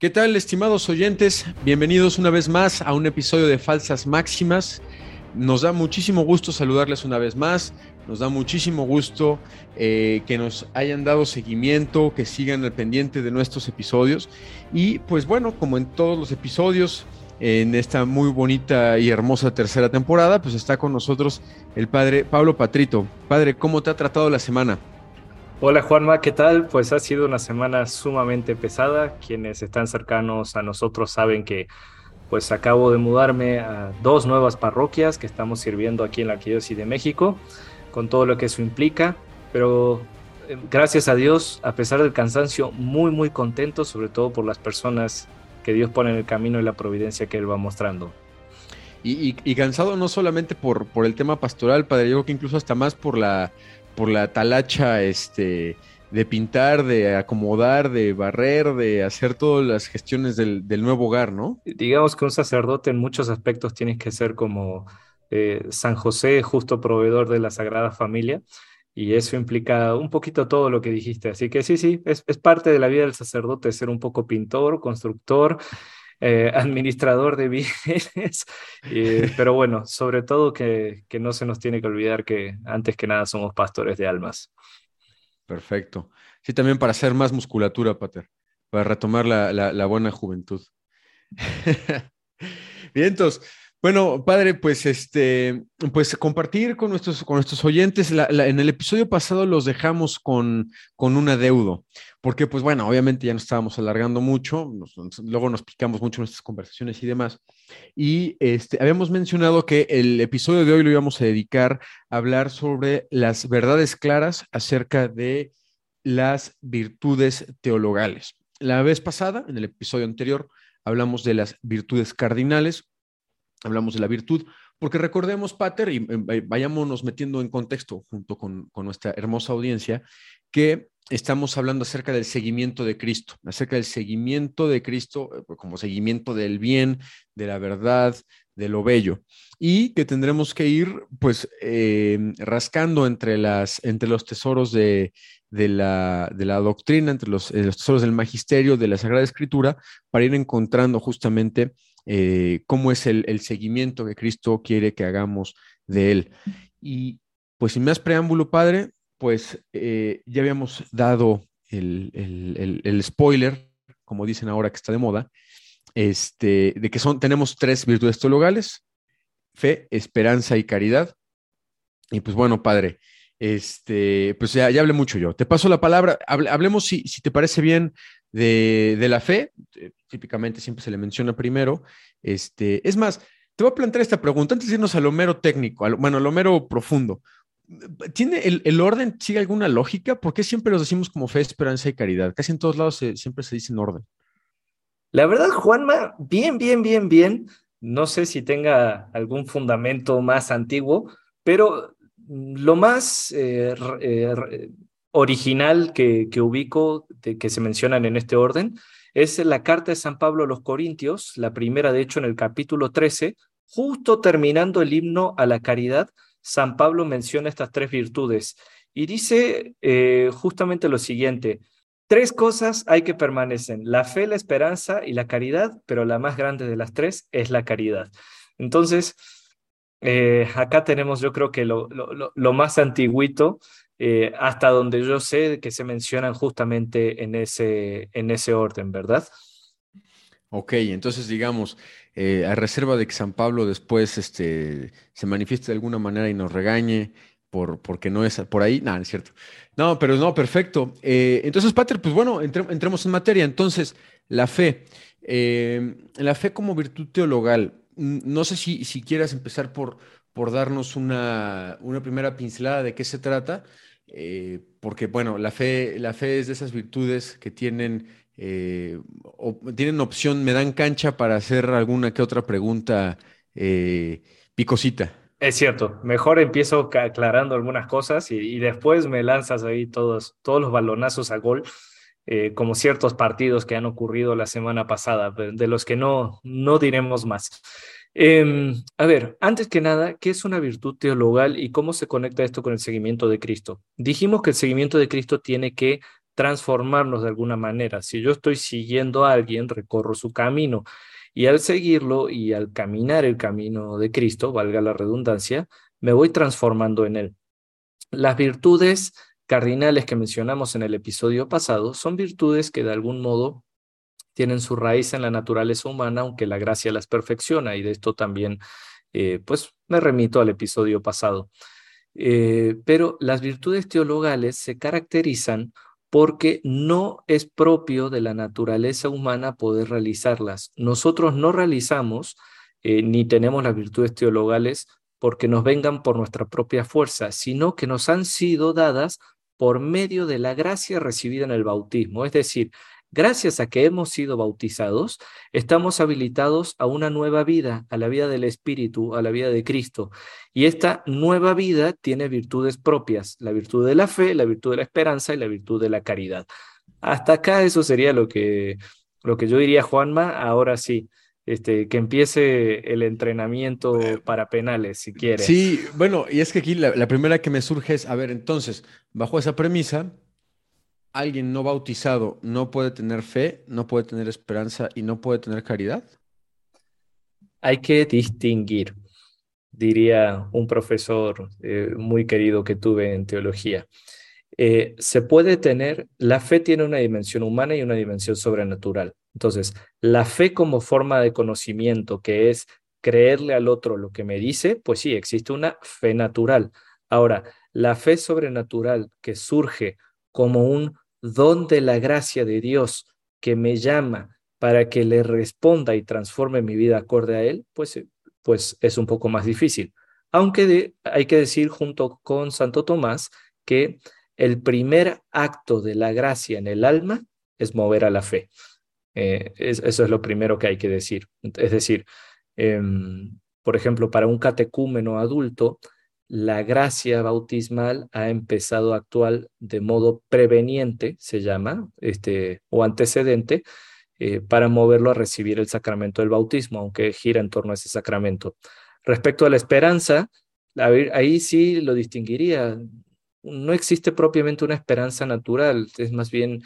¿Qué tal, estimados oyentes? Bienvenidos una vez más a un episodio de Falsas Máximas. Nos da muchísimo gusto saludarles una vez más. Nos da muchísimo gusto eh, que nos hayan dado seguimiento, que sigan al pendiente de nuestros episodios. Y pues bueno, como en todos los episodios, en esta muy bonita y hermosa tercera temporada, pues está con nosotros el padre Pablo Patrito. Padre, ¿cómo te ha tratado la semana? Hola Juanma, ¿qué tal? Pues ha sido una semana sumamente pesada. Quienes están cercanos a nosotros saben que pues acabo de mudarme a dos nuevas parroquias que estamos sirviendo aquí en la Arquidiócesis de México, con todo lo que eso implica, pero eh, gracias a Dios, a pesar del cansancio, muy muy contento, sobre todo por las personas que Dios pone en el camino y la providencia que Él va mostrando. Y, cansado no solamente por, por el tema pastoral, Padre, yo creo que incluso hasta más por la por la talacha este, de pintar, de acomodar, de barrer, de hacer todas las gestiones del, nuevo hogar, ¿no? Digamos que un sacerdote en muchos aspectos tiene que ser como eh, San José, justo proveedor de la Sagrada Familia, y eso implica un poquito todo lo que dijiste. Así que sí, sí, es, es parte de la vida del sacerdote ser un poco pintor, constructor. Eh, administrador de bienes, pero bueno, sobre todo que, que no se nos tiene que olvidar que antes que nada somos pastores de almas. Perfecto. Sí, también para hacer más musculatura, Pater, para retomar la, la, la buena juventud. Bien, entonces, bueno, padre, pues este, pues compartir con nuestros, con nuestros oyentes. en el episodio pasado los dejamos con, con un adeudo, porque pues bueno, obviamente ya nos estábamos alargando mucho, luego nos picamos mucho en nuestras conversaciones y demás. Y este, habíamos mencionado que el episodio de hoy lo íbamos a dedicar a hablar sobre las verdades claras acerca de las virtudes teologales. La vez pasada, en el episodio anterior, hablamos de las virtudes cardinales, hablamos de la virtud, porque recordemos, Pater, y eh, vayámonos metiendo en contexto junto con, nuestra hermosa audiencia, que estamos hablando acerca del seguimiento de Cristo, acerca del seguimiento de Cristo eh, como seguimiento del bien, de la verdad, de lo bello, y que tendremos que ir pues eh, rascando entre, las, entre los tesoros de, la, de la, doctrina, entre los, los, tesoros del magisterio, de la Sagrada Escritura, para ir encontrando justamente eh, cómo es el, seguimiento que Cristo quiere que hagamos de él. Y pues sin más preámbulo, Padre, pues eh, ya habíamos dado el, spoiler, como dicen ahora que está de moda, este, de que son, tenemos tres virtudes teologales, fe, esperanza y caridad. Y pues bueno, Padre, este, pues ya, hablé mucho yo. Te paso la palabra. hablemos, si, si te parece bien, de, de, la fe. Eh, típicamente siempre se le menciona primero. Este, es más, te voy a plantear esta pregunta antes de irnos a lo mero técnico, bueno, a lo mero profundo. ¿Tiene el, el, orden, sigue alguna lógica? ¿Por qué siempre los decimos como fe, esperanza y caridad? Casi en todos lados siempre se dice en orden. La verdad, Juanma, bien, bien, bien, bien. No sé si tenga algún fundamento más antiguo, pero lo más eh, eh, original que, ubico, que se mencionan en este orden, es la carta de San Pablo a los Corintios, la primera, de hecho, en el capítulo 13, justo terminando el himno a la caridad, San Pablo menciona estas tres virtudes y dice eh, justamente lo siguiente, tres cosas hay que permanecen, la fe, la esperanza y la caridad, pero la más grande de las tres es la caridad. Entonces, eh, acá tenemos yo creo que lo, lo, más antiguito, eh, hasta donde yo sé que se mencionan justamente en ese, en ese orden, ¿verdad? Ok, entonces digamos, eh, a reserva de que San Pablo después este, se manifieste de alguna manera y nos regañe por, porque no es por ahí, nada, es cierto. No, pero no, perfecto. entonces, Pater, pues bueno, entremos en materia. Entonces, la fe, la fe como virtud teologal, no sé si, si quieras empezar por, por darnos una, una, primera pincelada de qué se trata, eh, porque bueno, la fe, la fe es de esas virtudes que tienen, eh, tienen opción, me dan cancha para hacer alguna que otra pregunta eh, picosita. Es cierto, mejor empiezo aclarando algunas cosas y, después me lanzas ahí todos, todos los balonazos a gol. como ciertos partidos que han ocurrido la semana pasada, de los que no, no diremos más. Em, a ver, antes que nada, ¿qué es una virtud teologal y cómo se conecta esto con el seguimiento de Cristo? Dijimos que el seguimiento de Cristo tiene que transformarnos de alguna manera. Si yo estoy siguiendo a alguien, recorro su camino y al seguirlo y al caminar el camino de Cristo, valga la redundancia, me voy transformando en él. Las virtudes cardinales que mencionamos en el episodio pasado son virtudes que de algún modo tienen su raíz en la naturaleza humana, aunque la gracia las perfecciona, y de esto también, eh, pues, me remito al episodio pasado. Eh, pero las virtudes teologales se caracterizan porque no es propio de la naturaleza humana poder realizarlas. Nosotros no realizamos eh, ni tenemos las virtudes teologales porque nos vengan por nuestra propia fuerza, sino que nos han sido dadas por medio de la gracia recibida en el bautismo. Es decir, Gracias a que hemos sido bautizados, estamos habilitados a una nueva vida, a la vida del Espíritu, a la vida de Cristo. Y esta nueva vida tiene virtudes propias, la virtud de la fe, la virtud de la esperanza y la virtud de la caridad. Hasta acá eso sería lo que, lo que yo diría, Juanma. Ahora sí, este, que empiece el entrenamiento para penales, si quiere. Sí, bueno, y es que aquí la primera que me surge es, a ver, entonces, bajo esa premisa, alguien no bautizado no puede tener fe, no puede tener esperanza y no puede tener caridad? Hay que distinguir, diría un profesor eh, muy querido que tuve en teología. Eh, se puede tener, la fe tiene una dimensión humana y una dimensión sobrenatural. Entonces, la fe como forma de conocimiento, que es creerle al otro lo que me dice, pues sí, existe una fe natural. Ahora, la fe sobrenatural que surge como un don de la gracia de Dios que me llama para que le responda y transforme mi vida acorde a Él, pues, eh, pues es un poco más difícil. Aunque hay que decir junto con Santo Tomás que el primer acto de la gracia en el alma es mover a la fe. Eh, eso es lo primero que hay que decir. Es decir, em, por ejemplo, para un catecúmeno adulto, la gracia bautismal ha empezado a actuar de modo preveniente, se llama, este, o antecedente, eh, para moverlo a recibir el sacramento del bautismo, aunque gira en torno a ese sacramento. Respecto a la esperanza, ahí sí lo distinguiría. No existe propiamente una esperanza natural, es más bien,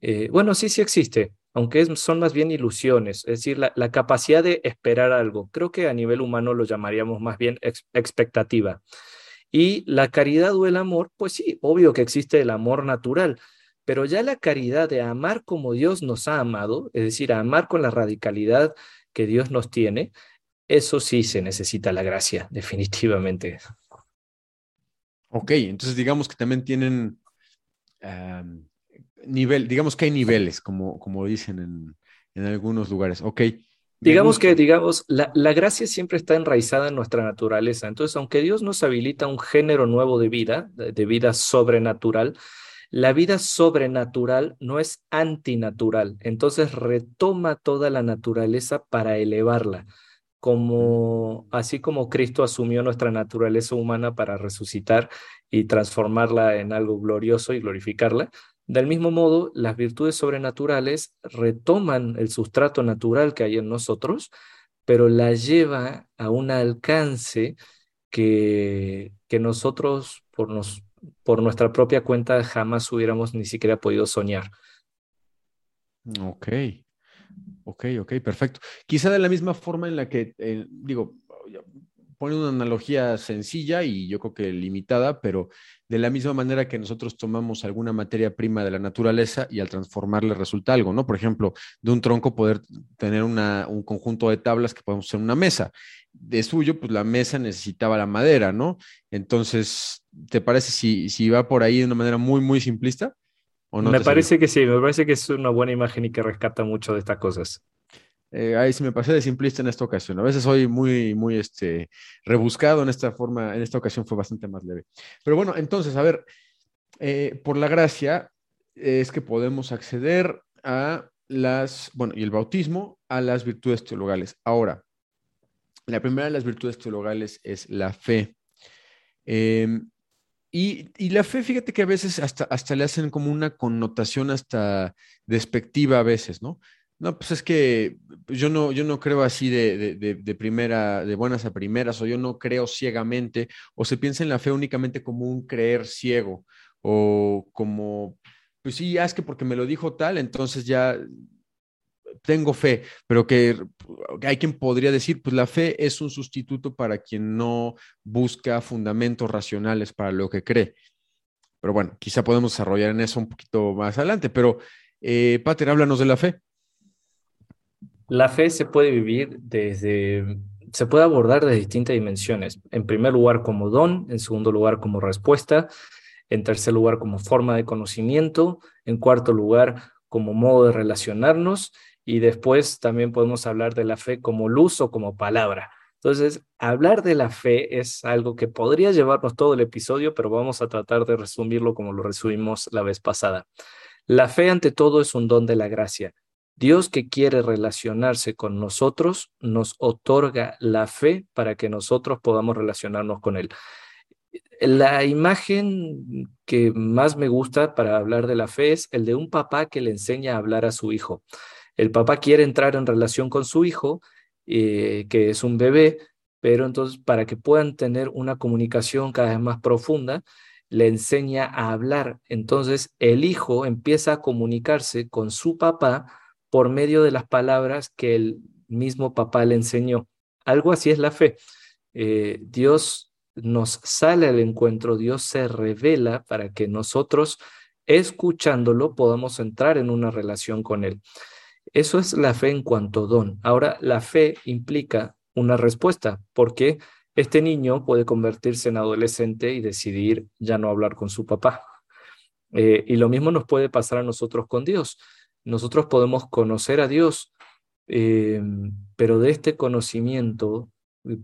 eh, bueno, sí, sí existe, aunque son más bien ilusiones, es decir, la, capacidad de esperar algo. Creo que a nivel humano lo llamaríamos más bien expectativa. Y la caridad o el amor, pues sí, obvio que existe el amor natural, pero ya la caridad de amar como Dios nos ha amado, es decir, amar con la radicalidad que Dios nos tiene, eso sí se necesita la gracia, definitivamente. Ok, entonces digamos que también tienen nivel, digamos que hay niveles, como, como dicen en, en algunos lugares. Ok. Digamos que, digamos, la, la, gracia siempre está enraizada en nuestra naturaleza. Entonces, aunque Dios nos habilita un género nuevo de vida, de vida sobrenatural, la vida sobrenatural no es antinatural. Entonces, retoma toda la naturaleza para elevarla. Como, así como Cristo asumió nuestra naturaleza humana para resucitar y transformarla en algo glorioso y glorificarla, del mismo modo, las virtudes sobrenaturales retoman el sustrato natural que hay en nosotros, pero la lleva a un alcance que, que nosotros, por, nos, por nuestra propia cuenta, jamás hubiéramos ni siquiera podido soñar. Ok, ok, ok, perfecto. Quizá de la misma forma en la que, eh, digo, pone una analogía sencilla y yo creo que limitada, pero de la misma manera que nosotros tomamos alguna materia prima de la naturaleza y al transformarle resulta algo, ¿no? Por ejemplo, de un tronco poder tener una, un conjunto de tablas que podemos hacer una mesa. De suyo, pues la mesa necesitaba la madera, ¿no? Entonces, ¿te parece si, si va por ahí de una manera muy, muy simplista? ¿o no me parece que sí, me parece que es una buena imagen y que rescata mucho de estas cosas. Eh, ahí sí me pasé de simplista en esta ocasión. A veces soy muy, muy este, rebuscado en esta forma. En esta ocasión fue bastante más leve. Pero bueno, entonces, a ver, eh, por la gracia es que podemos acceder a las, bueno, y el bautismo a las virtudes teologales. Ahora, la primera de las virtudes teologales es la fe. Em, y, y, la fe, fíjate que a veces hasta, hasta le hacen como una connotación hasta despectiva a veces, ¿no? No, pues es que yo no, yo no creo así de, de, primera, de buenas a primeras, o yo no creo ciegamente, o se piensa en la fe únicamente como un creer ciego, o como, pues sí, es que porque me lo dijo tal, entonces ya tengo fe, pero que hay quien podría decir, pues la fe es un sustituto para quien no busca fundamentos racionales para lo que cree. Pero bueno, quizá podemos desarrollar en eso un poquito más adelante, pero eh, Pater, háblanos de la fe. La fe se puede vivir desde, se puede abordar de distintas dimensiones. En primer lugar como don, en segundo lugar como respuesta, en tercer lugar como forma de conocimiento, en cuarto lugar como modo de relacionarnos y después también podemos hablar de la fe como luz o como palabra. Entonces, hablar de la fe es algo que podría llevarnos todo el episodio, pero vamos a tratar de resumirlo como lo resumimos la vez pasada. La fe ante todo es un don de la gracia. Dios que quiere relacionarse con nosotros nos otorga la fe para que nosotros podamos relacionarnos con Él. La imagen que más me gusta para hablar de la fe es el de un papá que le enseña a hablar a su hijo. El papá quiere entrar en relación con su hijo, eh, que es un bebé, pero entonces para que puedan tener una comunicación cada vez más profunda, le enseña a hablar. Entonces el hijo empieza a comunicarse con su papá por medio de las palabras que el mismo papá le enseñó. Algo así es la fe. Eh, Dios nos sale al encuentro, Dios se revela para que nosotros, escuchándolo, podamos entrar en una relación con Él. Eso es la fe en cuanto don. Ahora, la fe implica una respuesta, porque este niño puede convertirse en adolescente y decidir ya no hablar con su papá. Eh, y lo mismo nos puede pasar a nosotros con Dios. Nosotros podemos conocer a Dios, eh, pero de este conocimiento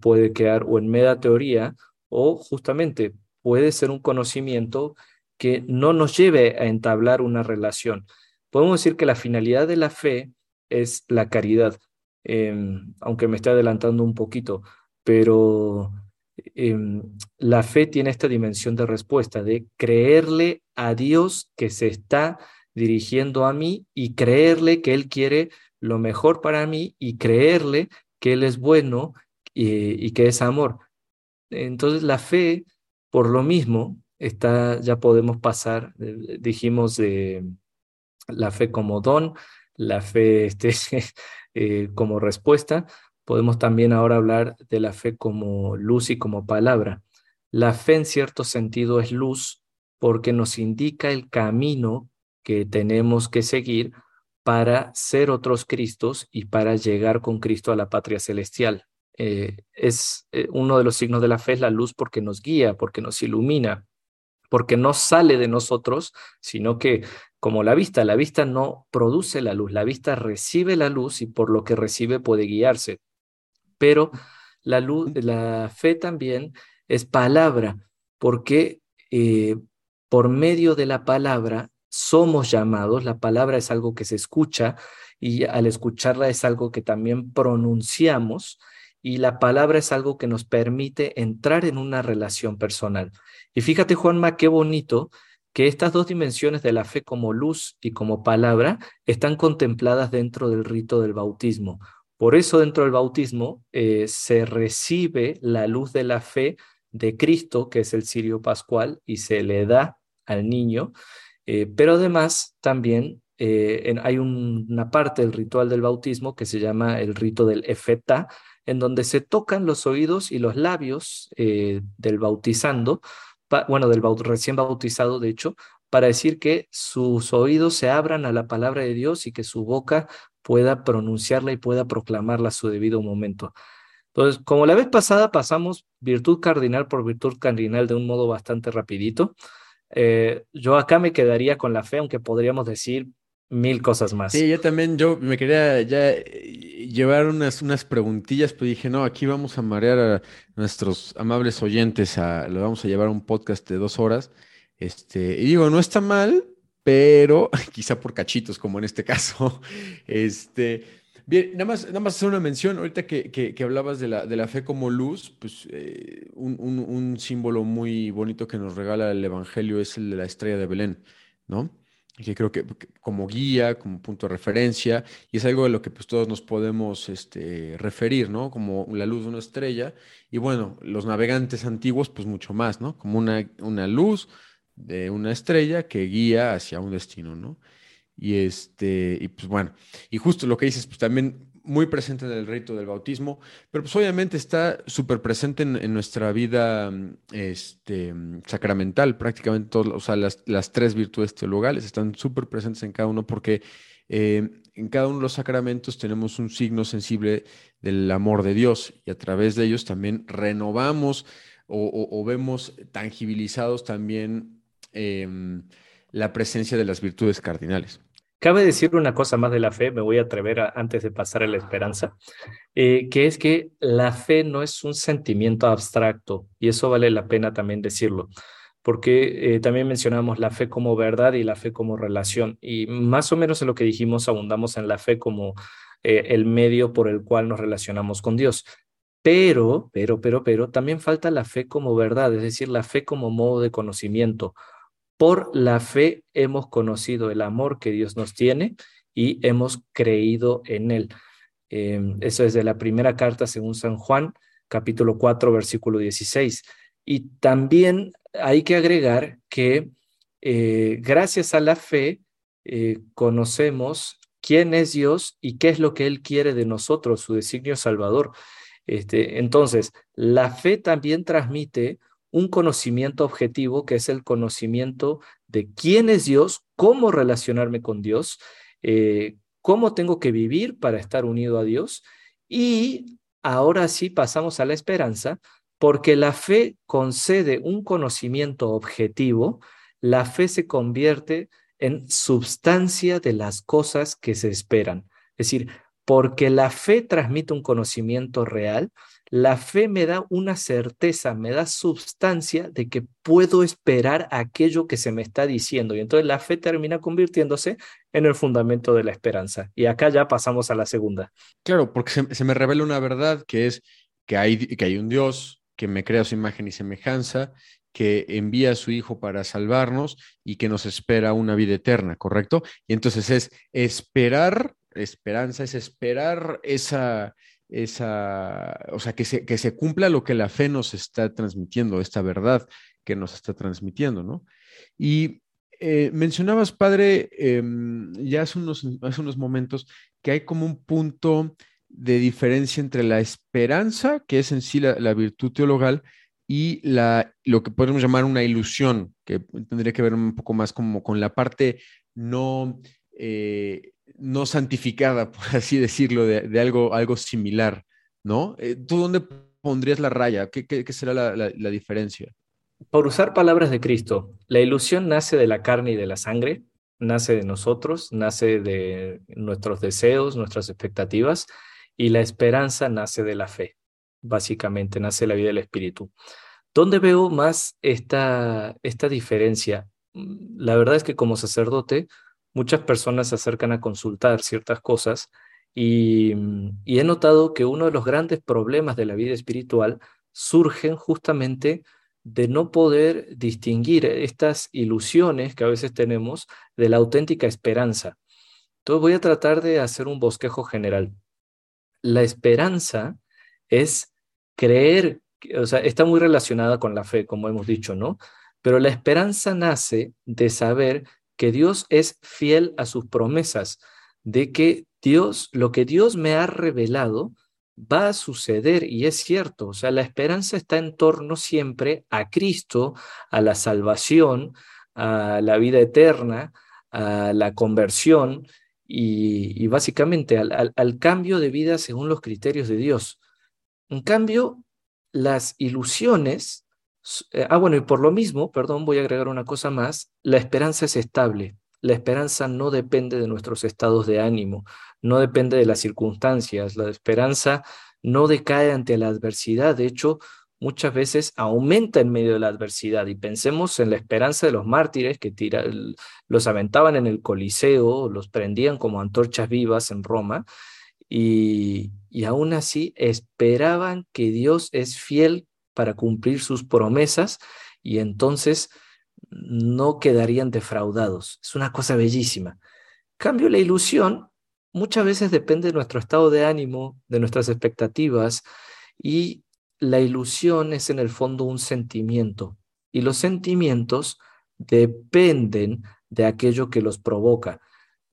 puede quedar o en mera teoría o justamente puede ser un conocimiento que no nos lleve a entablar una relación. Podemos decir que la finalidad de la fe es la caridad, em, aunque me esté adelantando un poquito, pero em, la fe tiene esta dimensión de respuesta, de creerle a Dios que se está dirigiendo a mí y creerle que Él quiere lo mejor para mí y creerle que Él es bueno y, que es amor. Entonces la fe, por lo mismo, está, ya podemos pasar, eh, dijimos de la fe como don, la fe este, eh, como respuesta, podemos también ahora hablar de la fe como luz y como palabra. La fe en cierto sentido es luz porque nos indica el camino que tenemos que seguir para ser otros Cristos y para llegar con Cristo a la patria celestial. Eh, es eh, uno de los signos de la fe es la luz porque nos guía, porque nos ilumina, porque no sale de nosotros, sino que como la vista, la vista no produce la luz, la vista recibe la luz y por lo que recibe puede guiarse. Pero la luz, la fe también es palabra, porque eh, por medio de la palabra somos llamados, la palabra es algo que se escucha y al escucharla es algo que también pronunciamos y la palabra es algo que nos permite entrar en una relación personal. Y fíjate, Juanma, qué bonito que estas dos dimensiones de la fe como luz y como palabra están contempladas dentro del rito del bautismo. Por eso dentro del bautismo eh, se recibe la luz de la fe de Cristo, que es el cirio pascual, y se le da al niño, eh, pero además también eh, hay una parte del ritual del bautismo que se llama el rito del efeta, en donde se tocan los oídos y los labios eh, del bautizando, bueno, del recién bautizado, de hecho, para decir que sus oídos se abran a la palabra de Dios y que su boca pueda pronunciarla y pueda proclamarla a su debido momento. Entonces, como la vez pasada pasamos virtud cardinal por virtud cardinal de un modo bastante rapidito, eh, yo acá me quedaría con la fe, aunque podríamos decir mil cosas más. Sí, yo también, yo me quería ya eh, llevar unas, unas preguntillas, pero dije, no, aquí vamos a marear a nuestros amables oyentes, a, lo vamos a llevar un podcast de dos horas. Este, y digo, no está mal, pero quizá por cachitos, como en este caso. Este, bien, nada más, nada más hacer una mención, ahorita que, que, hablabas de la, de la fe como luz, pues eh, un, un, símbolo muy bonito que nos regala el Evangelio es el de la estrella de Belén, ¿no? que creo que como guía, como punto de referencia, y es algo de lo que pues todos nos podemos este, referir, ¿no? Como la luz de una estrella, y bueno, los navegantes antiguos pues mucho más, ¿no? Como una, una luz de una estrella que guía hacia un destino, ¿no? Y este, y pues bueno, y justo lo que dices, pues también muy presente en el rito del bautismo, pero pues obviamente está súper presente en, nuestra vida este, sacramental, prácticamente todas, o sea, las, las tres virtudes teologales están súper presentes en cada uno porque eh, en cada uno de los sacramentos tenemos un signo sensible del amor de Dios y a través de ellos también renovamos o, vemos tangibilizados también em, la presencia de las virtudes cardinales. Cabe decir una cosa más de la fe, me voy a atrever antes de pasar a la esperanza, eh, que es que la fe no es un sentimiento abstracto y eso vale la pena también decirlo, porque eh, también mencionamos la fe como verdad y la fe como relación y más o menos en lo que dijimos abundamos en la fe como eh, el medio por el cual nos relacionamos con Dios. Pero, pero, pero, pero, también falta la fe como verdad, es decir, la fe como modo de conocimiento por la fe hemos conocido el amor que Dios nos tiene y hemos creído en Él. Em, eso es de la primera carta según San Juan, capítulo 4, versículo 16. Y también hay que agregar que eh, gracias a la fe eh, conocemos quién es Dios y qué es lo que Él quiere de nosotros, su designio salvador. Este, entonces, la fe también transmite un conocimiento objetivo que es el conocimiento de quién es Dios, cómo relacionarme con Dios, eh, cómo tengo que vivir para estar unido a Dios. Y ahora sí pasamos a la esperanza, porque la fe concede un conocimiento objetivo, la fe se convierte en substancia de las cosas que se esperan. Es decir, porque la fe transmite un conocimiento real, la fe me da una certeza, me da sustancia de que puedo esperar aquello que se me está diciendo. Y entonces la fe termina convirtiéndose en el fundamento de la esperanza. Y acá ya pasamos a la segunda. Claro, porque se, me revela una verdad que es que hay, que hay un Dios que me crea su imagen y semejanza, que envía a su Hijo para salvarnos y que nos espera una vida eterna, ¿correcto? Y entonces es esperar, esperanza es esperar esa esa, o sea, que se, que se cumpla lo que la fe nos está transmitiendo, esta verdad que nos está transmitiendo, ¿no? Y eh, mencionabas, padre, em, ya hace unos, hace unos momentos, que hay como un punto de diferencia entre la esperanza, que es en sí la, virtud teologal, y la, lo que podemos llamar una ilusión, que tendría que ver un poco más como con la parte no eh, no santificada, por así decirlo, de, algo, algo similar, ¿no? Eh, ¿Tú dónde pondrías la raya? ¿Qué, será la, diferencia? Por usar palabras de Cristo, la ilusión nace de la carne y de la sangre, nace de nosotros, nace de nuestros deseos, nuestras expectativas, y la esperanza nace de la fe, básicamente, nace la vida del Espíritu. ¿Dónde veo más esta, esta diferencia? La verdad es que como sacerdote, muchas personas se acercan a consultar ciertas cosas y, he notado que uno de los grandes problemas de la vida espiritual surgen justamente de no poder distinguir estas ilusiones que a veces tenemos de la auténtica esperanza. Entonces voy a tratar de hacer un bosquejo general. La esperanza es creer, o sea, está muy relacionada con la fe, como hemos dicho, ¿no? Pero la esperanza nace de saber que Dios es fiel a sus promesas, de que Dios, lo que Dios me ha revelado, va a suceder y es cierto. O sea, la esperanza está en torno siempre a Cristo, a la salvación, a la vida eterna, a la conversión y, básicamente al, al cambio de vida según los criterios de Dios. En cambio, las ilusiones eh, ah, bueno, y por lo mismo, perdón, voy a agregar una cosa más, la esperanza es estable. La esperanza no depende de nuestros estados de ánimo, no depende de las circunstancias. La esperanza no decae ante la adversidad. De hecho, muchas veces aumenta en medio de la adversidad. Y pensemos en la esperanza de los mártires que los aventaban en el Coliseo, los prendían como antorchas vivas en Roma. Y, y aún así esperaban que Dios es fiel para cumplir sus promesas y entonces no quedarían defraudados. Es una cosa bellísima. Cambio la ilusión muchas veces depende de nuestro estado de ánimo, de nuestras expectativas y la ilusión es en el fondo un sentimiento y los sentimientos dependen de aquello que los provoca.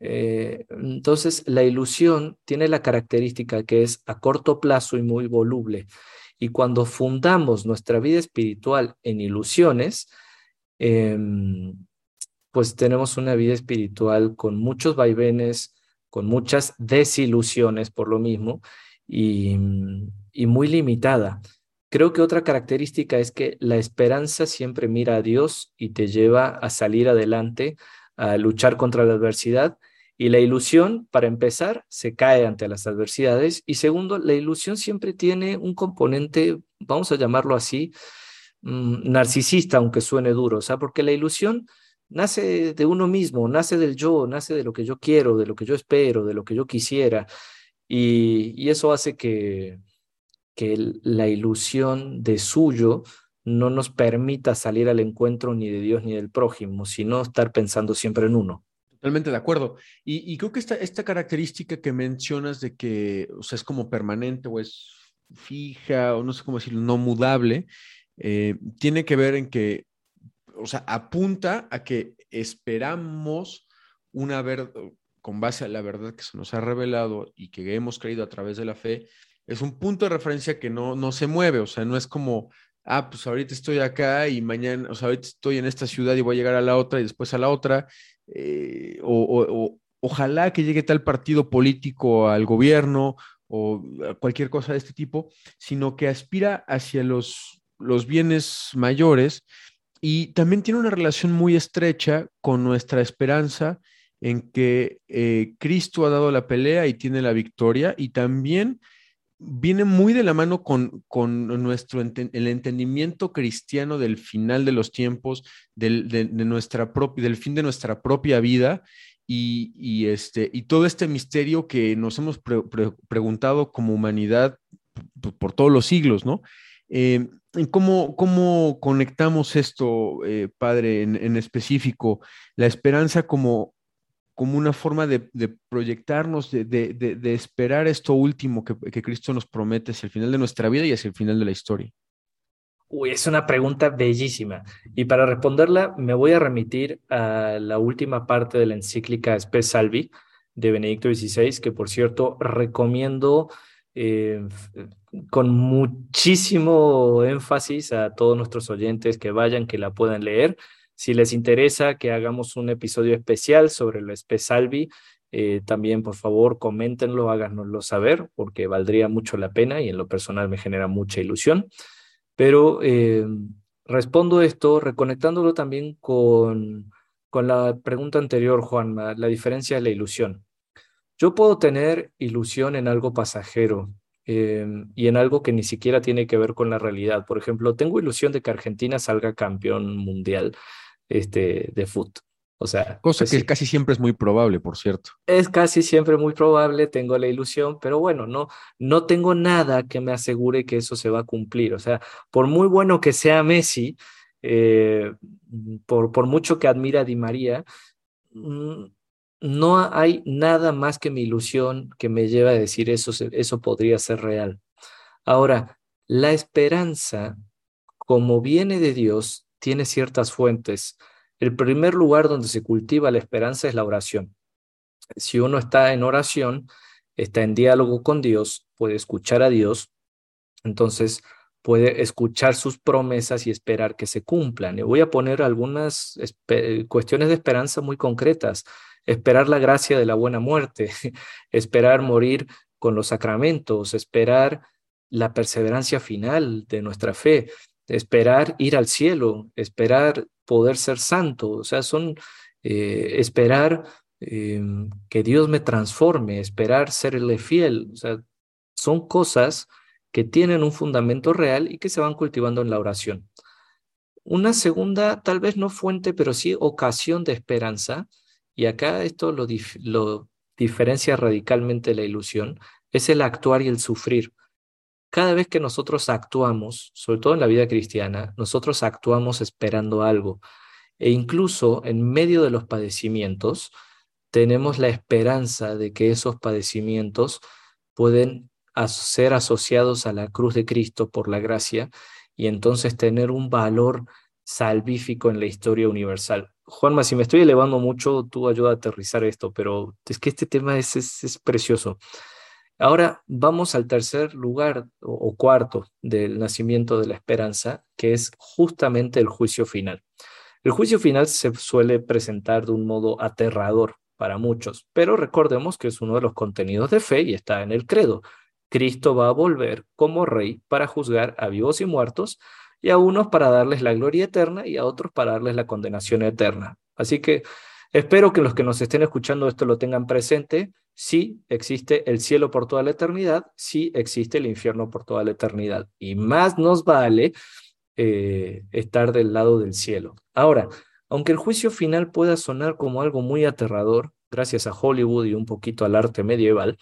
Eh, entonces, la ilusión tiene la característica que es a corto plazo y muy voluble. Y cuando fundamos nuestra vida espiritual en ilusiones, em, pues tenemos una vida espiritual con muchos vaivenes, con muchas desilusiones por lo mismo y, y muy limitada. Creo que otra característica es que la esperanza siempre mira a Dios y te lleva a salir adelante, a luchar contra la adversidad. Y la ilusión, para empezar, se cae ante las adversidades. Y segundo, la ilusión siempre tiene un componente, vamos a llamarlo así, mm, narcisista, aunque suene duro, o sea, porque la ilusión nace de uno mismo, nace del yo, nace de lo que yo quiero, de lo que yo espero, de lo que yo quisiera. y eso hace que, que la ilusión de suyo no nos permita salir al encuentro ni de Dios ni del prójimo, sino estar pensando siempre en uno. Totalmente de acuerdo. Y, creo que esta, esta característica que mencionas de que o sea, es como permanente o es fija o no sé cómo decirlo, no mudable, eh, tiene que ver en que, o sea, apunta a que esperamos una verdad, con base a la verdad que se nos ha revelado y que hemos creído a través de la fe, es un punto de referencia que no, no se mueve, o sea, no es como, ah, pues ahorita estoy acá y mañana, o sea, ahorita estoy en esta ciudad y voy a llegar a la otra y después a la otra, eh, o, ojalá que llegue tal partido político al gobierno o cualquier cosa de este tipo, sino que aspira hacia los, los bienes mayores y también tiene una relación muy estrecha con nuestra esperanza en que eh, Cristo ha dado la pelea y tiene la victoria y también viene muy de la mano con, con nuestro el entendimiento cristiano del final de los tiempos, del, de, nuestra del fin de nuestra propia vida y, este, y todo este misterio que nos hemos preguntado como humanidad por, todos los siglos, ¿no? Eh, ¿cómo, ¿Cómo conectamos esto, eh, Padre, en específico? La esperanza como como una forma de, proyectarnos, de, esperar esto último que, Cristo nos promete hacia el final de nuestra vida y hacia el final de la historia? Uy, es una pregunta bellísima. Y para responderla, me voy a remitir a la última parte de la encíclica Spes Salvi de Benedicto XVI, que por cierto recomiendo eh, con muchísimo énfasis a todos nuestros oyentes que vayan, que la puedan leer. Si les interesa que hagamos un episodio especial sobre la Espesalvi, eh, también por favor coméntenlo, háganoslo saber, porque valdría mucho la pena y en lo personal me genera mucha ilusión. Pero eh, respondo esto reconectándolo también con, con la pregunta anterior, Juan, la diferencia de la ilusión. Yo puedo tener ilusión en algo pasajero, eh, y en algo que ni siquiera tiene que ver con la realidad. Por ejemplo, tengo ilusión de que Argentina salga campeón mundial este, de fútbol. O sea, cosa pues que casi siempre es muy probable, por cierto. Es casi siempre muy probable, tengo la ilusión, pero bueno, no, no tengo nada que me asegure que eso se va a cumplir. O sea, por muy bueno que sea Messi, eh, por, por mucho que admira a Di María, mm, no hay nada más que mi ilusión que me lleva a decir eso, eso podría ser real. Ahora, la esperanza, como viene de Dios, tiene ciertas fuentes. El primer lugar donde se cultiva la esperanza es la oración. Si uno está en oración, está en diálogo con Dios, puede escuchar a Dios, entonces puede escuchar sus promesas y esperar que se cumplan. Y voy a poner algunas cuestiones de esperanza muy concretas. Esperar la gracia de la buena muerte, esperar morir con los sacramentos, esperar la perseverancia final de nuestra fe, esperar ir al cielo, esperar poder ser santo, o sea, son eh, esperar em, que Dios me transforme, esperar serle fiel, o sea, son cosas que tienen un fundamento real y que se van cultivando en la oración. Una segunda, tal vez no fuente, pero sí ocasión de esperanza, y acá esto lo, diferencia radicalmente la ilusión, es el actuar y el sufrir cada vez que nosotros actuamos, sobre todo en la vida cristiana, nosotros actuamos esperando algo. E incluso en medio de los padecimientos, tenemos la esperanza de que esos padecimientos pueden ser asociados a la cruz de Cristo por la gracia y entonces tener un valor salvífico en la historia universal. Juanma, si me estoy elevando mucho, tú ayuda a aterrizar esto, pero es que este tema es, es, precioso. Ahora vamos al tercer lugar o, cuarto del nacimiento de la esperanza, que es justamente el juicio final. El juicio final se suele presentar de un modo aterrador para muchos, pero recordemos que es uno de los contenidos de fe y está en el credo. Cristo va a volver como rey para juzgar a vivos y muertos y a unos para darles la gloria eterna y a otros para darles la condenación eterna. Así que espero que los que nos estén escuchando esto lo tengan presente. Sí existe el cielo por toda la eternidad, sí existe el infierno por toda la eternidad. Y más nos vale eh, estar del lado del cielo. Ahora, aunque el juicio final pueda sonar como algo muy aterrador, gracias a Hollywood y un poquito al arte medieval,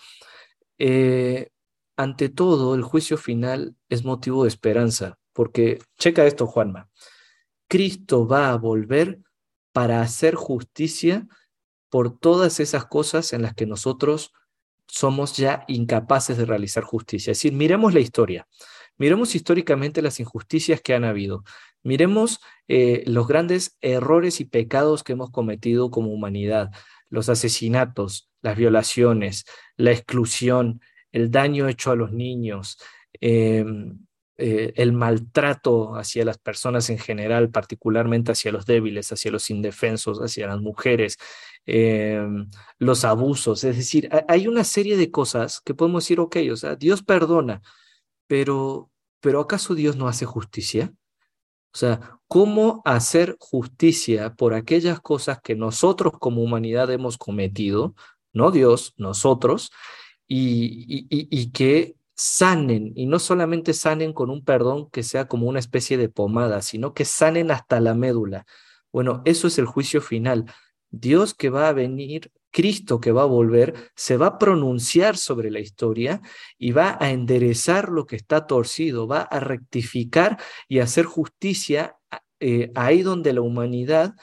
eh, ante todo el juicio final es motivo de esperanza, porque checa esto, Juanma. Cristo va a volver para hacer justicia por todas esas cosas en las que nosotros somos ya incapaces de realizar justicia. Es decir, miremos la historia, miremos históricamente las injusticias que han habido, miremos eh, los grandes errores y pecados que hemos cometido como humanidad, los asesinatos, las violaciones, la exclusión, el daño hecho a los niños, em, eh, el maltrato hacia las personas en general, particularmente hacia los débiles, hacia los indefensos, hacia las mujeres, em, los abusos. Es decir, hay una serie de cosas que podemos decir, ok, o sea, Dios perdona, pero, pero ¿acaso Dios no hace justicia? O sea, ¿cómo hacer justicia por aquellas cosas que nosotros como humanidad hemos cometido? No Dios, nosotros, y, y que sanen, y no solamente sanen con un perdón que sea como una especie de pomada, sino que sanen hasta la médula. Bueno, eso es el juicio final. Dios que va a venir, Cristo que va a volver, se va a pronunciar sobre la historia y va a enderezar lo que está torcido, va a rectificar y hacer justicia eh, ahí donde la humanidad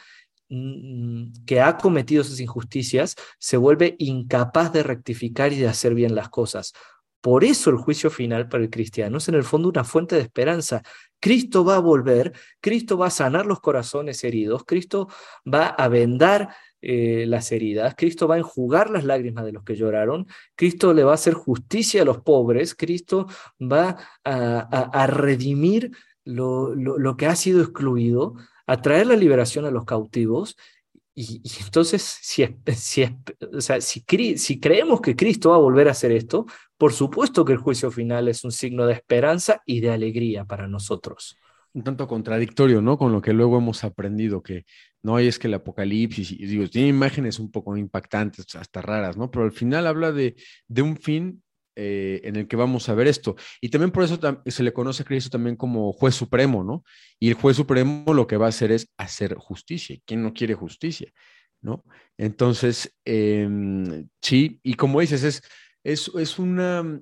mm, que ha cometido esas injusticias se vuelve incapaz de rectificar y de hacer bien las cosas. Por eso el juicio final para el cristiano es en el fondo una fuente de esperanza. Cristo va a volver, Cristo va a sanar los corazones heridos, Cristo va a vendar eh, las heridas, Cristo va a enjugar las lágrimas de los que lloraron, Cristo le va a hacer justicia a los pobres, Cristo va a, redimir lo, lo, que ha sido excluido, a traer la liberación a los cautivos y, entonces, si, si, o sea, si, si, creemos que Cristo va a volver a hacer esto, por supuesto que el juicio final es un signo de esperanza y de alegría para nosotros. Un tanto contradictorio, ¿no? Con lo que luego hemos aprendido, que no es que el apocalipsis, y digo, tiene imágenes un poco impactantes, hasta raras, ¿no? Pero al final habla de, de un fin eh, en el que vamos a ver esto. Y también por eso se le conoce a Cristo también como juez supremo, ¿no? Y el juez supremo lo que va a hacer es hacer justicia. ¿Quién no quiere justicia? ¿No? Entonces, em, sí, y como dices, es, es, es una,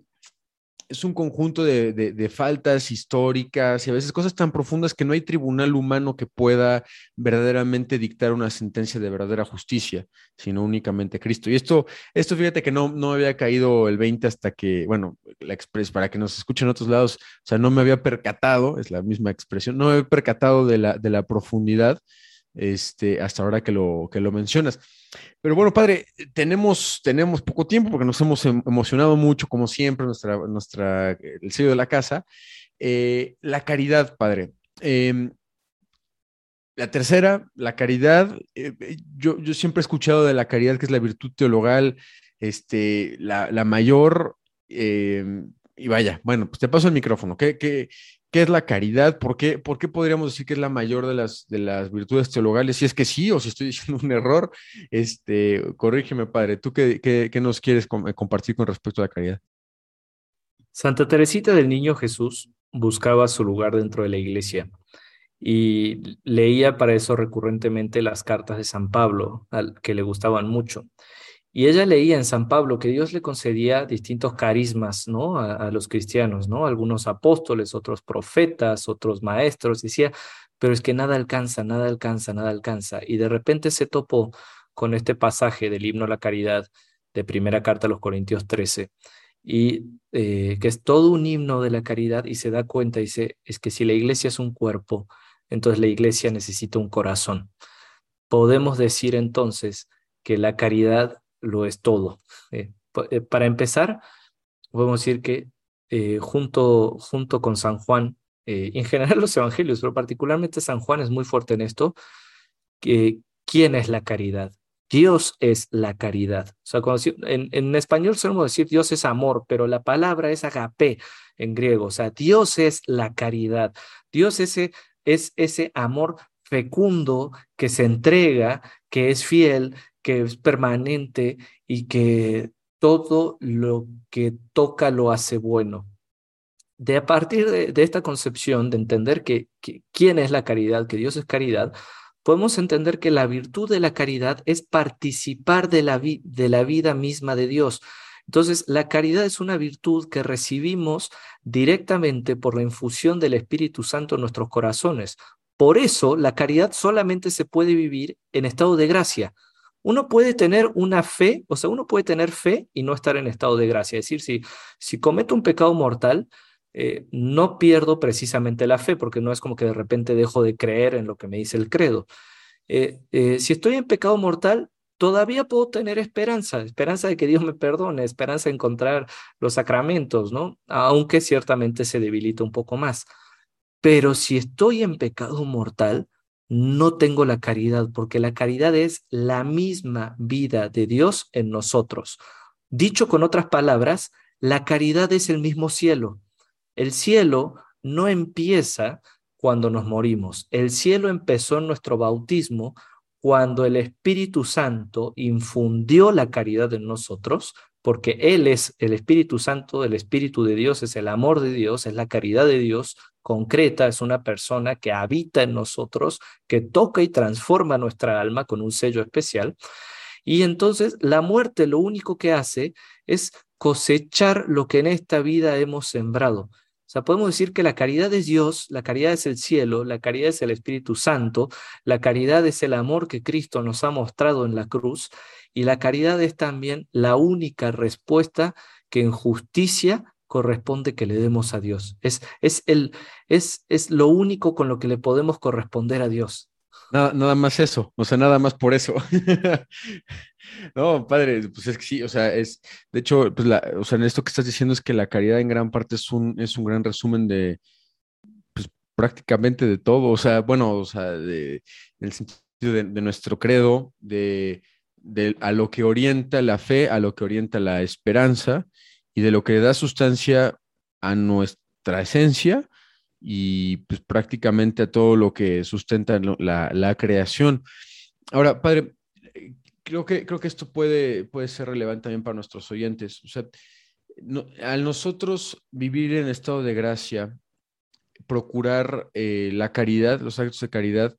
es un conjunto de, faltas históricas y a veces cosas tan profundas que no hay tribunal humano que pueda verdaderamente dictar una sentencia de verdadera justicia, sino únicamente Cristo. Y esto, esto fíjate que no, no había caído el 20 hasta que, bueno, la expresión, para que nos escuchen en otros lados, o sea, no me había percatado, es la misma expresión, no me había percatado de la, de la profundidad este, hasta ahora que lo, que lo mencionas. Pero bueno, padre, tenemos, tenemos poco tiempo porque nos hemos em, emocionado mucho, como siempre, nuestra, nuestra, el sello de la casa. Eh, la caridad, padre. Em, la tercera, la caridad. Eh, eh, yo, yo siempre he escuchado de la caridad, que es la virtud teologal, este, la, la mayor. Em, y vaya, bueno, pues te paso el micrófono. ¿Qué, qué, ¿Qué es la caridad? ¿Por qué, ¿Por qué podríamos decir que es la mayor de las, de las virtudes teologales? Si es que sí, o si estoy diciendo un error, este, corrígeme, padre. ¿Tú qué, qué, nos quieres compartir con respecto a la caridad? Santa Teresita del Niño Jesús buscaba su lugar dentro de la iglesia y leía para eso recurrentemente las cartas de San Pablo, al que le gustaban mucho. Y ella leía en San Pablo que Dios le concedía distintos carismas, ¿no? A, los cristianos, ¿no? Algunos apóstoles, otros profetas, otros maestros. Decía, pero es que nada alcanza, nada alcanza, nada alcanza. Y de repente se topó con este pasaje del himno a la caridad de primera carta a los Corintios 13, y eh, que es todo un himno de la caridad y se da cuenta, dice, es que si la iglesia es un cuerpo, entonces la iglesia necesita un corazón. Podemos decir entonces que la caridad lo es todo. Eh, eh, para empezar, podemos decir que eh, junto, junto con San Juan, en general los evangelios, pero particularmente San Juan es muy fuerte en esto, que ¿quién es la caridad? Dios es la caridad. O sea, en, en, español solemos decir Dios es amor, pero la palabra es agape en griego. O sea, Dios es la caridad. Dios ese, es ese amor fecundo que se entrega, que es fiel, que es permanente y que todo lo que toca lo hace bueno. De a partir de, esta concepción de entender que, quién es la caridad, que Dios es caridad, podemos entender que la virtud de la caridad es participar de la, de la vida misma de Dios. Entonces, la caridad es una virtud que recibimos directamente por la infusión del Espíritu Santo en nuestros corazones. Por eso, la caridad solamente se puede vivir en estado de gracia. Uno puede tener una fe, o sea, uno puede tener fe y no estar en estado de gracia. Es decir, si, si cometo un pecado mortal, eh, no pierdo precisamente la fe, porque no es como que de repente dejo de creer en lo que me dice el credo. Eh, eh, si estoy en pecado mortal, todavía puedo tener esperanza, esperanza de que Dios me perdone, esperanza de encontrar los sacramentos, ¿no? Aunque ciertamente se debilita un poco más. Pero si estoy en pecado mortal, no tengo la caridad, porque la caridad es la misma vida de Dios en nosotros. Dicho con otras palabras, la caridad es el mismo cielo. El cielo no empieza cuando nos morimos. El cielo empezó en nuestro bautismo cuando el Espíritu Santo infundió la caridad en nosotros, porque Él es el Espíritu Santo, el Espíritu de Dios, es el amor de Dios, es la caridad de Dios, concreta, es una persona que habita en nosotros, que toca y transforma nuestra alma con un sello especial. Y entonces la muerte lo único que hace es cosechar lo que en esta vida hemos sembrado. O sea, podemos decir que la caridad es Dios, la caridad es el cielo, la caridad es el Espíritu Santo, la caridad es el amor que Cristo nos ha mostrado en la cruz y la caridad es también la única respuesta que en justicia corresponde que le demos a Dios. Es, es, el, es, es lo único con lo que le podemos corresponder a Dios. Nada, nada más eso, o sea, nada más por eso. no, padre, pues es que sí, o sea, es, de hecho, pues la, o sea, en esto que estás diciendo es que la caridad en gran parte es un, es un gran resumen de, pues prácticamente de todo, o sea, bueno, o sea, de, en el sentido de, nuestro credo, de, de, a lo que orienta la fe, a lo que orienta la esperanza, y de lo que da sustancia a nuestra esencia y pues prácticamente a todo lo que sustenta la, creación. Ahora, padre, creo que, creo que esto puede, puede ser relevante también para nuestros oyentes. O sea, al nosotros vivir en estado de gracia, procurar eh, la caridad, los actos de caridad,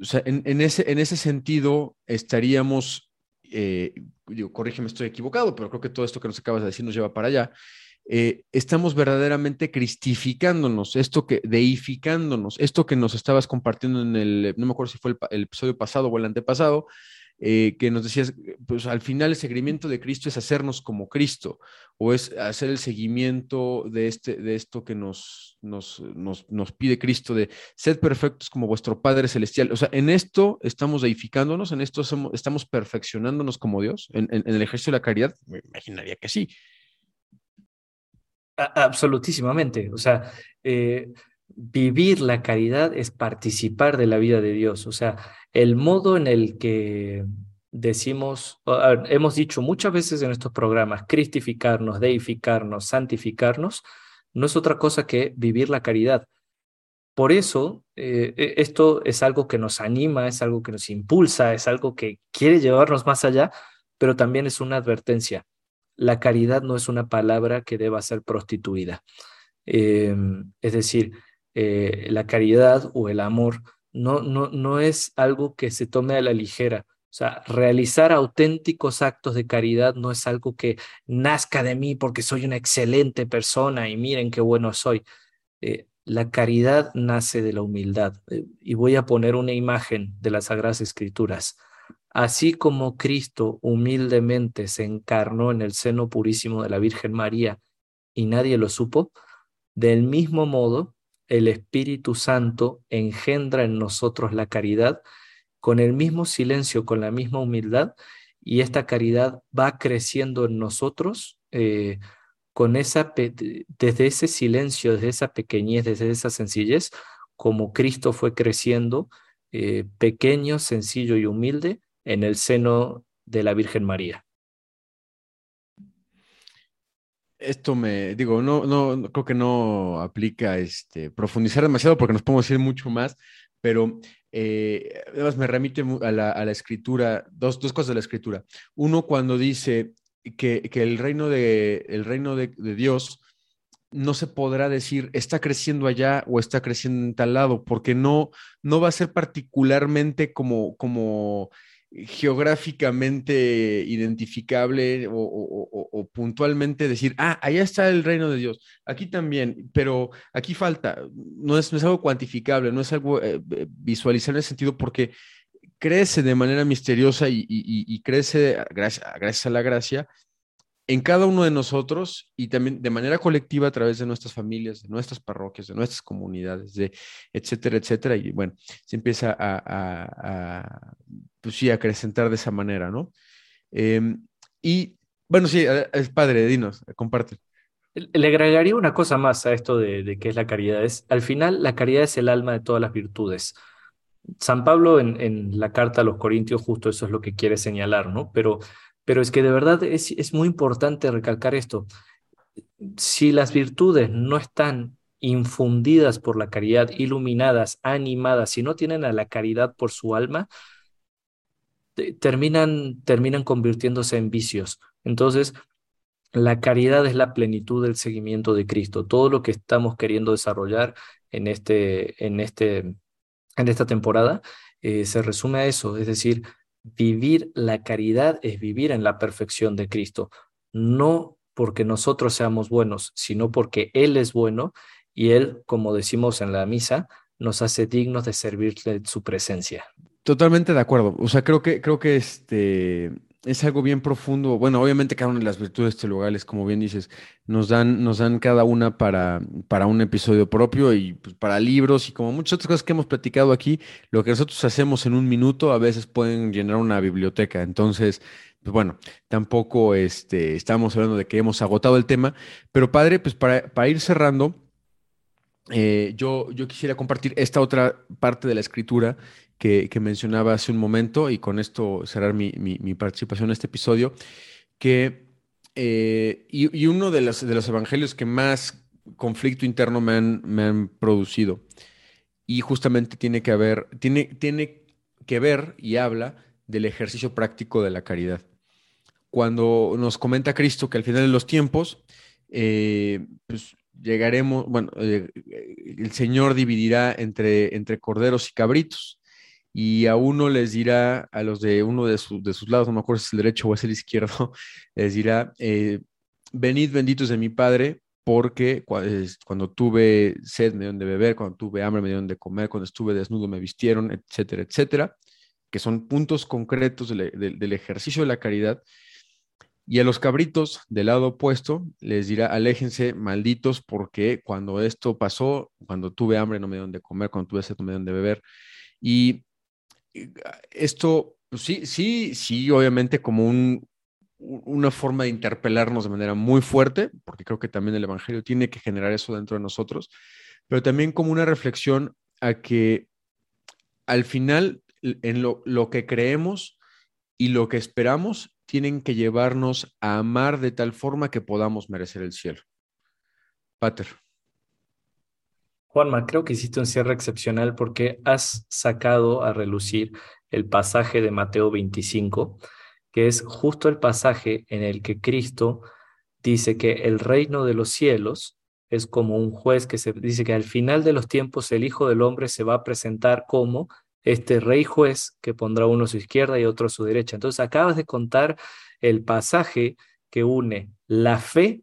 o sea, en, ese, en ese sentido estaríamos eh, digo, corrígeme, estoy equivocado, pero creo que todo esto que nos acabas de decir nos lleva para allá. Eh, estamos verdaderamente cristificándonos, esto que deificándonos, esto que nos estabas compartiendo en el, no me acuerdo si fue el episodio pasado o el antepasado, eh, que nos decías, pues al final el seguimiento de Cristo es hacernos como Cristo, o es hacer el seguimiento de, este, de esto que nos, nos, nos, pide Cristo, de ser perfectos como vuestro Padre Celestial. O sea, en esto estamos deificándonos, en esto estamos perfeccionándonos como Dios, en, el ejercicio de la caridad, me imaginaría que sí. Absolutísimamente. O sea, eh, vivir la caridad es participar de la vida de Dios. O sea, el modo en el que decimos, hemos dicho muchas veces en estos programas, cristificarnos, deificarnos, santificarnos, no es otra cosa que vivir la caridad. Por eso, eh, e, esto es algo que nos anima, es algo que nos impulsa, es algo que quiere llevarnos más allá, pero también es una advertencia. La caridad no es una palabra que deba ser prostituida. Em, es decir, eh, la caridad o el amor no, no, no es algo que se tome a la ligera. O sea, realizar auténticos actos de caridad no es algo que nazca de mí porque soy una excelente persona y miren qué bueno soy. Eh, la caridad nace de la humildad. Eh, y voy a poner una imagen de las Sagradas Escrituras. Así como Cristo humildemente se encarnó en el seno purísimo de la Virgen María y nadie lo supo, del mismo modo el Espíritu Santo engendra en nosotros la caridad con el mismo silencio, con la misma humildad, y esta caridad va creciendo en nosotros eh, con esa, desde ese silencio, desde esa pequeñez, desde esa sencillez, como Cristo fue creciendo eh, pequeño, sencillo y humilde en el seno de la Virgen María. Esto me, digo, no, no, creo que no aplica este, profundizar demasiado porque nos podemos decir mucho más, pero eh, además me remite a la, a la escritura, dos, dos, cosas de la escritura. Uno, cuando dice que, que el reino, de, el reino de, Dios no se podrá decir está creciendo allá o está creciendo en tal lado, porque no, no va a ser particularmente como, como geográficamente identificable o, puntualmente decir, ah, allá está el reino de Dios, aquí también, pero aquí falta, no es, no es algo cuantificable, no es algo eh, eh, visualizar en ese sentido porque crece de manera misteriosa y, crece gracias, gracias a la gracia en cada uno de nosotros y también de manera colectiva a través de nuestras familias, de nuestras parroquias, de nuestras comunidades, de etcétera, etcétera. Y bueno, se empieza a, pues sí, a acrecentar de esa manera, ¿no? Em, y bueno, sí, es padre, dinos, comparte. Le agregaría una cosa más a esto de, de qué es la caridad. Es, al final, la caridad es el alma de todas las virtudes. San Pablo en, en la carta a los Corintios justo eso es lo que quiere señalar, ¿no? Pero pero es que de verdad es, es muy importante recalcar esto. Si las virtudes no están infundidas por la caridad, iluminadas, animadas, si no tienen a la caridad por su alma, terminan, terminan convirtiéndose en vicios. Entonces, la caridad es la plenitud del seguimiento de Cristo. Todo lo que estamos queriendo desarrollar en, este, en, este, en esta temporada eh, se resume a eso, es decir, Vivir la caridad es vivir en la perfección de Cristo, no porque nosotros seamos buenos, sino porque Él es bueno y Él, como decimos en la misa, nos hace dignos de servirle su presencia. Totalmente de acuerdo. O sea, creo que, creo que este, es algo bien profundo. Bueno, obviamente cada una de las virtudes teologales, como bien dices, nos dan, nos dan cada una para, para un episodio propio y pues, para libros y como muchas otras cosas que hemos platicado aquí, lo que nosotros hacemos en un minuto a veces pueden llenar una biblioteca. Entonces, pues bueno, tampoco este, estamos hablando de que hemos agotado el tema, pero padre, pues para, ir cerrando, eh, yo, yo quisiera compartir esta otra parte de la escritura que, mencionaba hace un momento y con esto cerrar mi, participación en este episodio, que, eh, y, uno de los, de los evangelios que más conflicto interno me han, me han producido, y justamente tiene que, haber, tiene, tiene que ver y habla del ejercicio práctico de la caridad. Cuando nos comenta Cristo que al final de los tiempos, eh, pues llegaremos, bueno, eh, el Señor dividirá entre, entre corderos y cabritos y a uno les dirá, a los de uno de, de sus lados, no me acuerdo si es el derecho o es el izquierdo, les dirá, eh, venid benditos de mi Padre, porque cuando tuve sed me dieron de beber, cuando tuve hambre me dieron de comer, cuando estuve desnudo me vistieron, etcétera, etcétera, que son puntos concretos del ejercicio de la caridad. Y a los cabritos del lado opuesto les dirá, aléjense, malditos, porque cuando esto pasó, cuando tuve hambre no me dieron de comer, cuando tuve sed no me dieron de beber. Y esto, pues sí, sí, sí, obviamente como un, una forma de interpelarnos de manera muy fuerte, porque creo que también el Evangelio tiene que generar eso dentro de nosotros, pero también como una reflexión a que al final en lo, lo que creemos y lo que esperamos tienen que llevarnos a amar de tal forma que podamos merecer el cielo. Pater. Juanma, creo que hiciste un cierre excepcional porque has sacado a relucir el pasaje de Mateo 25, que es justo el pasaje en el que Cristo dice que el reino de los cielos es como un juez que se dice que al final de los tiempos el Hijo del Hombre se va a presentar como este rey juez que pondrá uno a su izquierda y otro a su derecha. Entonces acabas de contar el pasaje que une la fe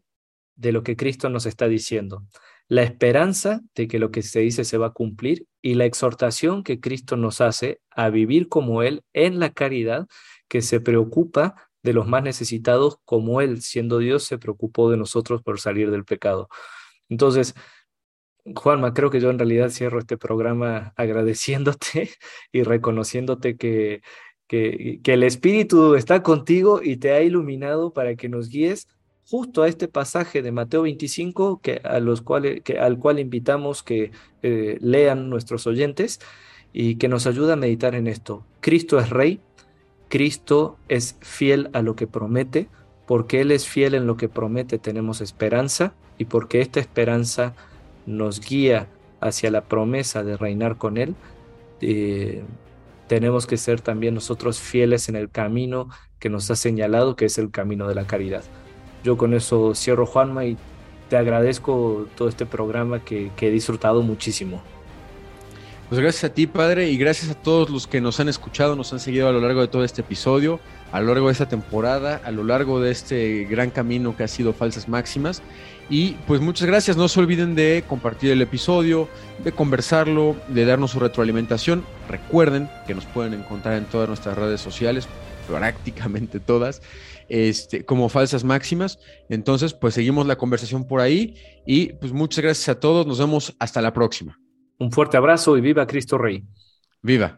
de lo que Cristo nos está diciendo la esperanza de que lo que se dice se va a cumplir y la exhortación que Cristo nos hace a vivir como Él en la caridad, que se preocupa de los más necesitados como Él, siendo Dios, se preocupó de nosotros por salir del pecado. Entonces, Juanma, creo que yo en realidad cierro este programa agradeciéndote y reconociéndote que, que, que, el Espíritu está contigo y te ha iluminado para que nos guíes justo a este pasaje de Mateo 25, que, a los cuales, al cual invitamos que eh, lean nuestros oyentes y que nos ayuda a meditar en esto. Cristo es Rey, Cristo es fiel a lo que promete, porque Él es fiel en lo que promete tenemos esperanza y porque esta esperanza nos guía hacia la promesa de reinar con Él, eh, tenemos que ser también nosotros fieles en el camino que nos ha señalado, que es el camino de la caridad. Yo con eso cierro, Juanma, y te agradezco todo este programa que, he disfrutado muchísimo. Pues gracias a ti, padre, y gracias a todos los que nos han escuchado, nos han seguido a lo largo de todo este episodio, a lo largo de esta temporada, a lo largo de este gran camino que ha sido Falsas Máximas. Y pues muchas gracias, no se olviden de compartir el episodio, de conversarlo, de darnos su retroalimentación. Recuerden que nos pueden encontrar en todas nuestras redes sociales, prácticamente todas, este, como falsas máximas. Entonces, pues seguimos la conversación por ahí y pues muchas gracias a todos, nos vemos hasta la próxima. Un fuerte abrazo y viva Cristo Rey. Viva.